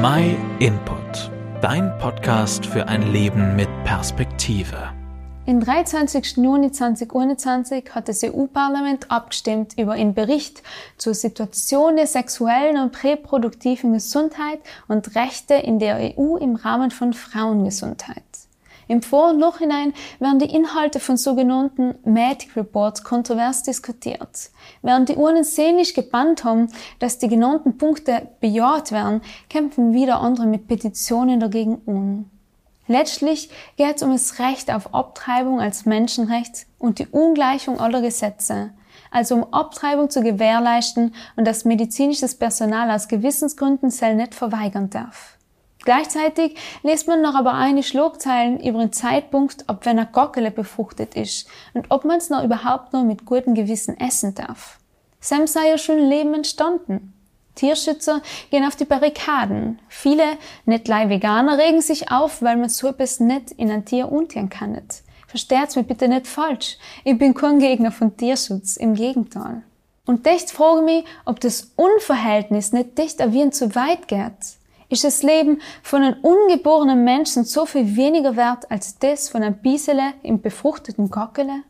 My Input, dein Podcast für ein Leben mit Perspektive. Am 23. Juni 2021 hat das EU-Parlament abgestimmt über einen Bericht zur Situation der sexuellen und reproduktiven Gesundheit und Rechte in der EU im Rahmen von Frauengesundheit. Im Vor- und Nachhinein werden die Inhalte von sogenannten Medic Reports kontrovers diskutiert. Während die Urnen sehnlich gebannt haben, dass die genannten Punkte bejaht werden, kämpfen wieder andere mit Petitionen dagegen an. Letztlich geht es um das Recht auf Abtreibung als Menschenrecht und die Ungleichung aller Gesetze, also um Abtreibung zu gewährleisten und dass medizinisches Personal aus Gewissensgründen soll nicht verweigern darf. Gleichzeitig liest man noch aber eine Schlagzeilen über den Zeitpunkt, ob wenn ein Gockele befruchtet ist und ob man es noch überhaupt noch mit gutem Gewissen essen darf. Sam sei ja schon Leben entstanden. Tierschützer gehen auf die Barrikaden. Viele, leider Veganer, regen sich auf, weil man so etwas nicht in ein Tier untieren kann. Versteht's mir bitte nicht falsch. Ich bin kein Gegner von Tierschutz, im Gegenteil. Und echt frage mich, ob das Unverhältnis nicht dicht erwähnt zu weit geht. Ist das Leben von einem ungeborenen Menschen so viel weniger wert als das von einem Biesele im befruchteten Gockele?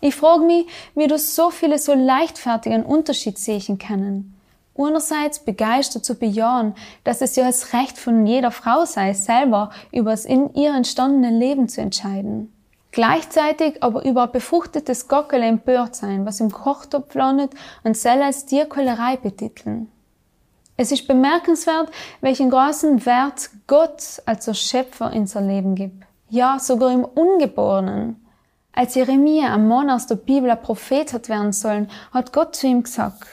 Ich frage mich, wie du so viele so leichtfertigen Unterschied sehen können. Einerseits begeistert zu bejahen, dass es ja das Recht von jeder Frau sei, selber über das in ihr entstandene Leben zu entscheiden. Gleichzeitig aber über ein befruchtetes Gockele empört sein, was im Kochtopf landet und soll als Tierquälerei betiteln. Es ist bemerkenswert, welchen großen Wert Gott als der Schöpfer in sein Leben gibt. Ja, sogar im Ungeborenen. Als Jeremia am Mann aus der Bibel ein Prophet hat werden sollen, hat Gott zu ihm gesagt,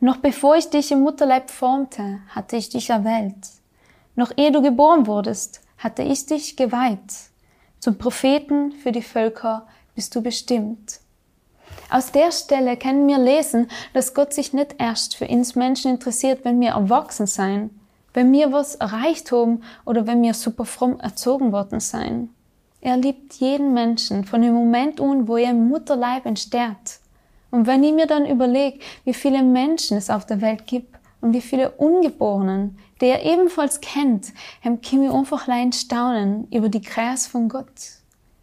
noch bevor ich dich im Mutterleib formte, hatte ich dich erwählt. Noch ehe du geboren wurdest, hatte ich dich geweiht. Zum Propheten für die Völker bist du bestimmt. Aus der Stelle können wir lesen, dass Gott sich nicht erst für uns Menschen interessiert, wenn wir erwachsen sein, wenn wir was erreicht haben oder wenn wir super fromm erzogen worden sein. Er liebt jeden Menschen von dem Moment an, wo er im Mutterleib entsteht. Und wenn ich mir dann überlege, wie viele Menschen es auf der Welt gibt und wie viele Ungeborenen, die er ebenfalls kennt, dann kann ich einfach allein staunen über die Größe von Gott.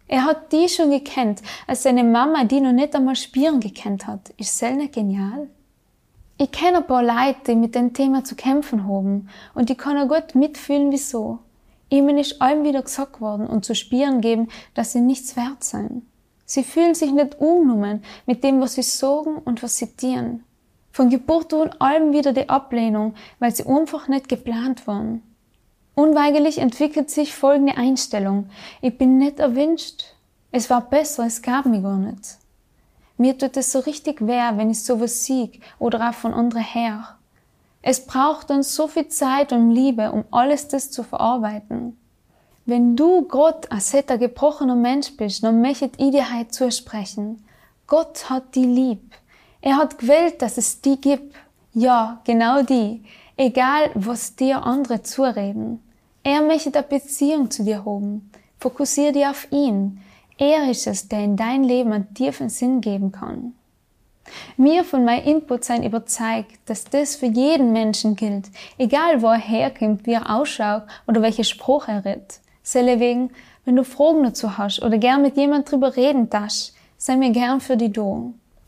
Er hat die schon gekannt, als seine Mama die noch nicht einmal Spieren gekannt hat. Ist nicht genial? Ich kenne ein paar Leute, die mit dem Thema zu kämpfen haben und ich kann auch gut mitfühlen, wieso. Ihnen ist allem wieder gesagt worden und zu spüren geben, dass sie nichts wert sein. Sie fühlen sich nicht umgenommen mit dem, was sie sagen und was sie dienen. Von Geburt an allem wieder die Ablehnung, weil sie einfach nicht geplant waren. Unweigerlich entwickelt sich folgende Einstellung. Ich bin nicht erwünscht. Es war besser, es gab mich gar nicht. Mir tut es so richtig weh, wenn ich sowas sieg oder auch von anderen her. Es braucht uns so viel Zeit und Liebe, um alles das zu verarbeiten. Wenn du Gott als ein gebrochener Mensch bist, dann möchte ich dir heute zusprechen. Gott hat die lieb. Er hat gewählt, dass es die gibt. Ja, genau die. Egal, was dir andere zureden. Er möchte eine Beziehung zu dir haben. Fokussiere dich auf ihn. Er ist es, der in dein Leben einen tiefen Sinn geben kann. Mir von meinem Input sein überzeugt, dass das für jeden Menschen gilt, egal wo er herkommt, wie er ausschaut oder welche Spruch er redet. Selle wegen, wenn du Fragen dazu hast oder gern mit jemand drüber reden darfst, sei mir gern für die da.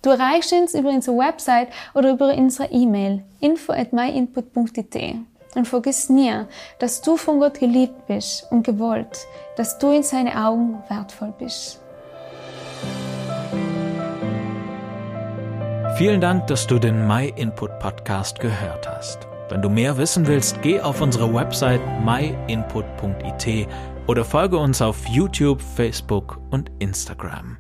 Du erreichst uns über unsere Website oder über unsere E-Mail info at myinput.it. Und vergiss nie, dass du von Gott geliebt bist und gewollt, dass du in seine Augen wertvoll bist. Vielen Dank, dass du den My Input Podcast gehört hast. Wenn du mehr wissen willst, geh auf unsere Website myinput.it oder folge uns auf YouTube, Facebook und Instagram.